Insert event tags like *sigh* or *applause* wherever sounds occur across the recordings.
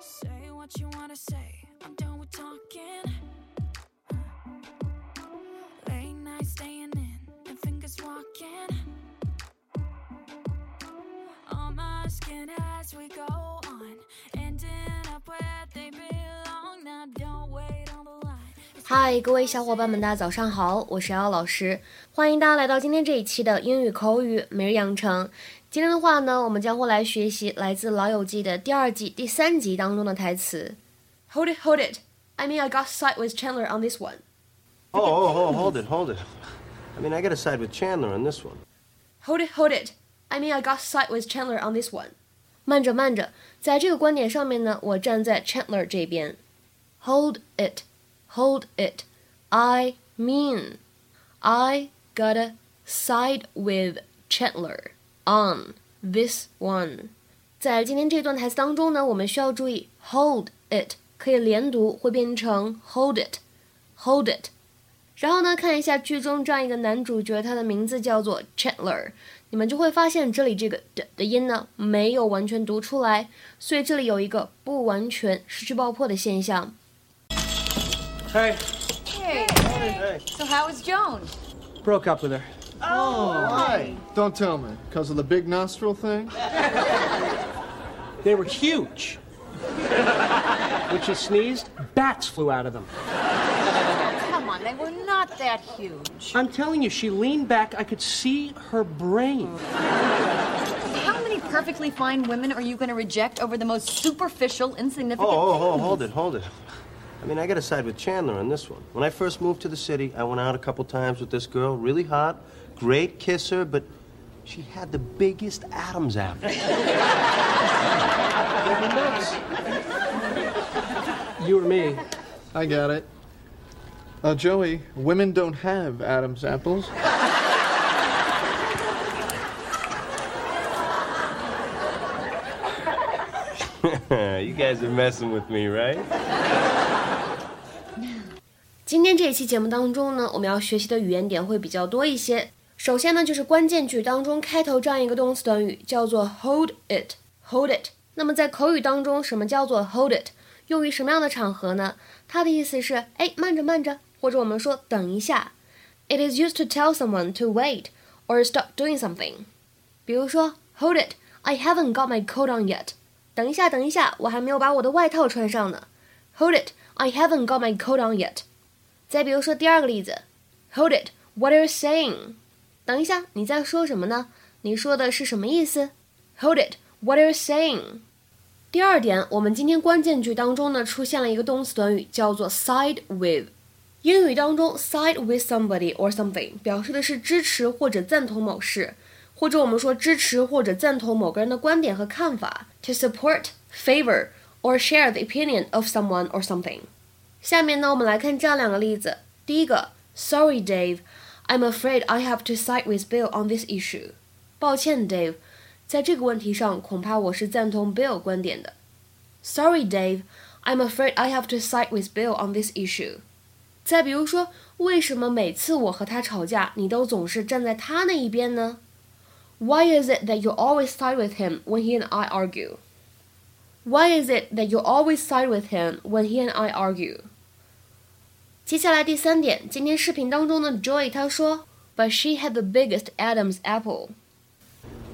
Say what you wanna say. I'm done with talking. Late night staying in and fingers walking All my skin as we go on, ending up where they belong. Now don't wait on the line. 嗨，各位小伙伴们，大家早上好，我是姚老师，欢迎大家来到今天这一期的英语口语每日养成。今天的话呢，我们将会来学习来自《老友记》的第二季第三集当中的台词。Hold it, hold it. I mean, I got side with Chandler on this one. Oh, oh, oh, hold it, hold it. I mean, I gotta side with Chandler on this one. Hold it, hold it. I mean, I got side with Chandler on this one. 慢着，慢着，在这个观点上面呢，我站在 Chandler 这边。Hold it, hold it. I mean, I gotta side with Chandler on this one. 在今天这段台词当中呢，我们需要注意 hold it 可以连读，会变成 hold it, hold it。然后呢，看一下剧中这样一个男主角，他的名字叫做 Chandler，你们就会发现这里这个的的音呢没有完全读出来，所以这里有一个不完全失去爆破的现象。 Hey, Hey, hey. so how is Joan? Broke up with her. Oh, Why? Don't tell me. Because of the big nostril thing? *laughs* They were huge. *laughs* when she sneezed, bats flew out of them. Come on, they were not that huge. I'm telling you, she leaned back. I could see her brain. How many perfectly fine women are you going to reject over the most superficial, insignificant? Oh, oh, oh, hold it, hold it. I mean, I gotta side with Chandler on this one. When I first moved to the city, I went out a couple times with this girl, really hot, great kisser, but she had the biggest Adam's apple. *laughs* Drove me. You or me? I got it. Uh, Joey, women don't have Adam's apples. *laughs* you guys are messing with me, right? *laughs* 今天这一期节目当中呢，我们要学习的语言点会比较多一些。首先呢，就是关键句当中开头这样一个动词短语，叫做 hold it，hold it。那么在口语当中，什么叫做 hold it？用于什么样的场合呢？它的意思是，哎，慢着慢着，或者我们说等一下。It is used to tell someone to wait or stop doing something。比如说，hold it，I haven't got my coat on yet。 等一下，等一下，我还没有把我的外套穿上呢。Hold it，I haven't got my coat on yet。再比如说第二个例子，Hold it，What are you saying？等一下，你在说什么呢？你说的是什么意思？Hold it，What are you saying？第二点，我们今天关键句当中呢出现了一个动词短语，叫做 side with。英语当中，side with somebody or something 表示的是支持或者赞同某事，或者我们说支持或者赞同某个人的观点和看法，to support, favor or share the opinion of someone or something。下面呢，我们来看这样两个例子。第一个，Sorry, Dave, I'm afraid I have to side with Bill on this issue。抱歉，Dave，在这个问题上，恐怕我是赞同 Bill 观点的。Sorry, Dave, I'm afraid I have to side with Bill on this issue。再比如说，为什么每次我和他吵架，你都总是站在他那一边呢 ？Why is it that you always side with him when he and I argue? Why is it that you always side with him when he and I argue? 接下来第三点，今天视频当中的 Joy 她说，But she had the biggest Adam's apple.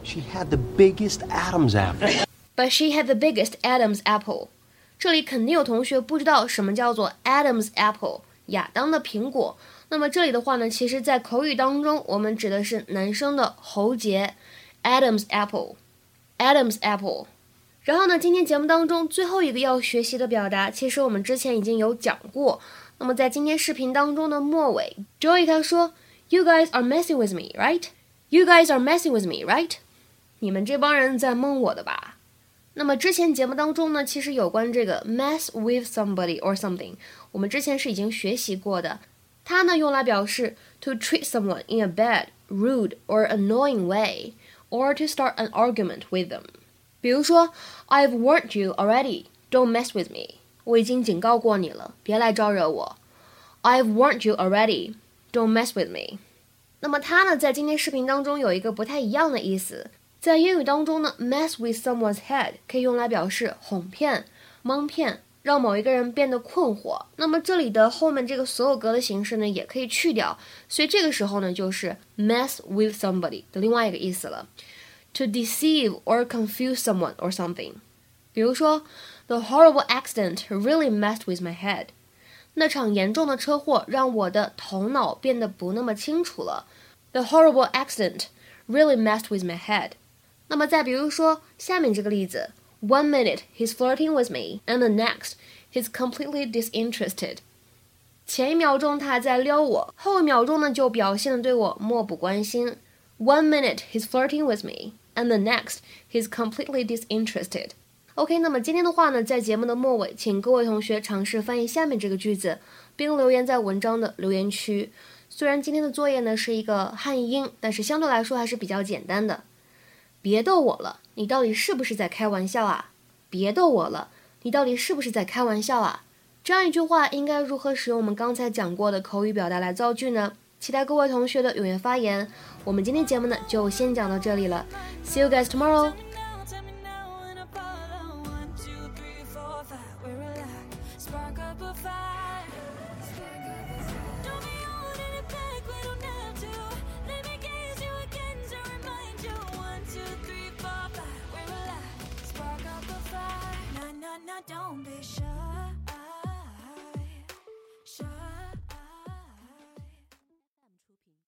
She had the biggest Adam's apple. But she had the biggest Adam's apple. 这里肯定有同学不知道什么叫做 Adam's apple，亚当的苹果。 那么这里的话呢，其实在口语当中，我们指的是男生的喉结，Adam's apple，Adam's apple。然后呢，今天节目当中最后一个要学习的表达，其实我们之前已经有讲过。那么在今天视频当中的末尾，Joey 他说，You guys are messing with me, right? You guys are messing with me, right? 你们这帮人在蒙我的吧？那么之前节目当中呢，其实有关这个 mess with somebody or something，我们之前是已经学习过的。它呢用来表示 to treat someone in a bad, rude or annoying way, or to start an argument with them。比如说，I've warned you already, don't mess with me。我已经警告过你了，别来招惹我。I've warned you already, don't mess with me。那么它呢，在今天视频当中有一个不太一样的意思。在英语当中呢，mess with someone's head 可以用来表示哄骗、 蒙骗， 让某一个人变得困惑。那么这里的后面这个所有格的形式呢，也可以去掉，所以这个时候呢，就是 mess with somebody 的另外一个意思了，to deceive or confuse someone or something。比如说，the horrible accident really messed with my head。那场严重的车祸让我的头脑变得不那么清楚了。The horrible accident really messed with my head。那么再比如说下面这个例子，One minute he's flirting with me, and the next he's completely disinterested。前一秒钟他还在撩我，后一秒钟呢就表现的对我漠不关心。One minute he's flirting with me, and the next he's completely disinterested。OK，那么今天的话呢，在节目的末尾，请各位同学尝试翻译下面这个句子，并留言在文章的留言区。虽然今天的作业呢是一个汉英，但是相对来说还是比较简单的。别逗我了，你到底是不是在开玩笑啊？别逗我了，你到底是不是在开玩笑啊？这样一句话应该如何使用我们刚才讲过的口语表达来造句呢？期待各位同学的踊跃发言。我们今天节目呢就先讲到这里了，See you guys tomorrow. Don't be shy.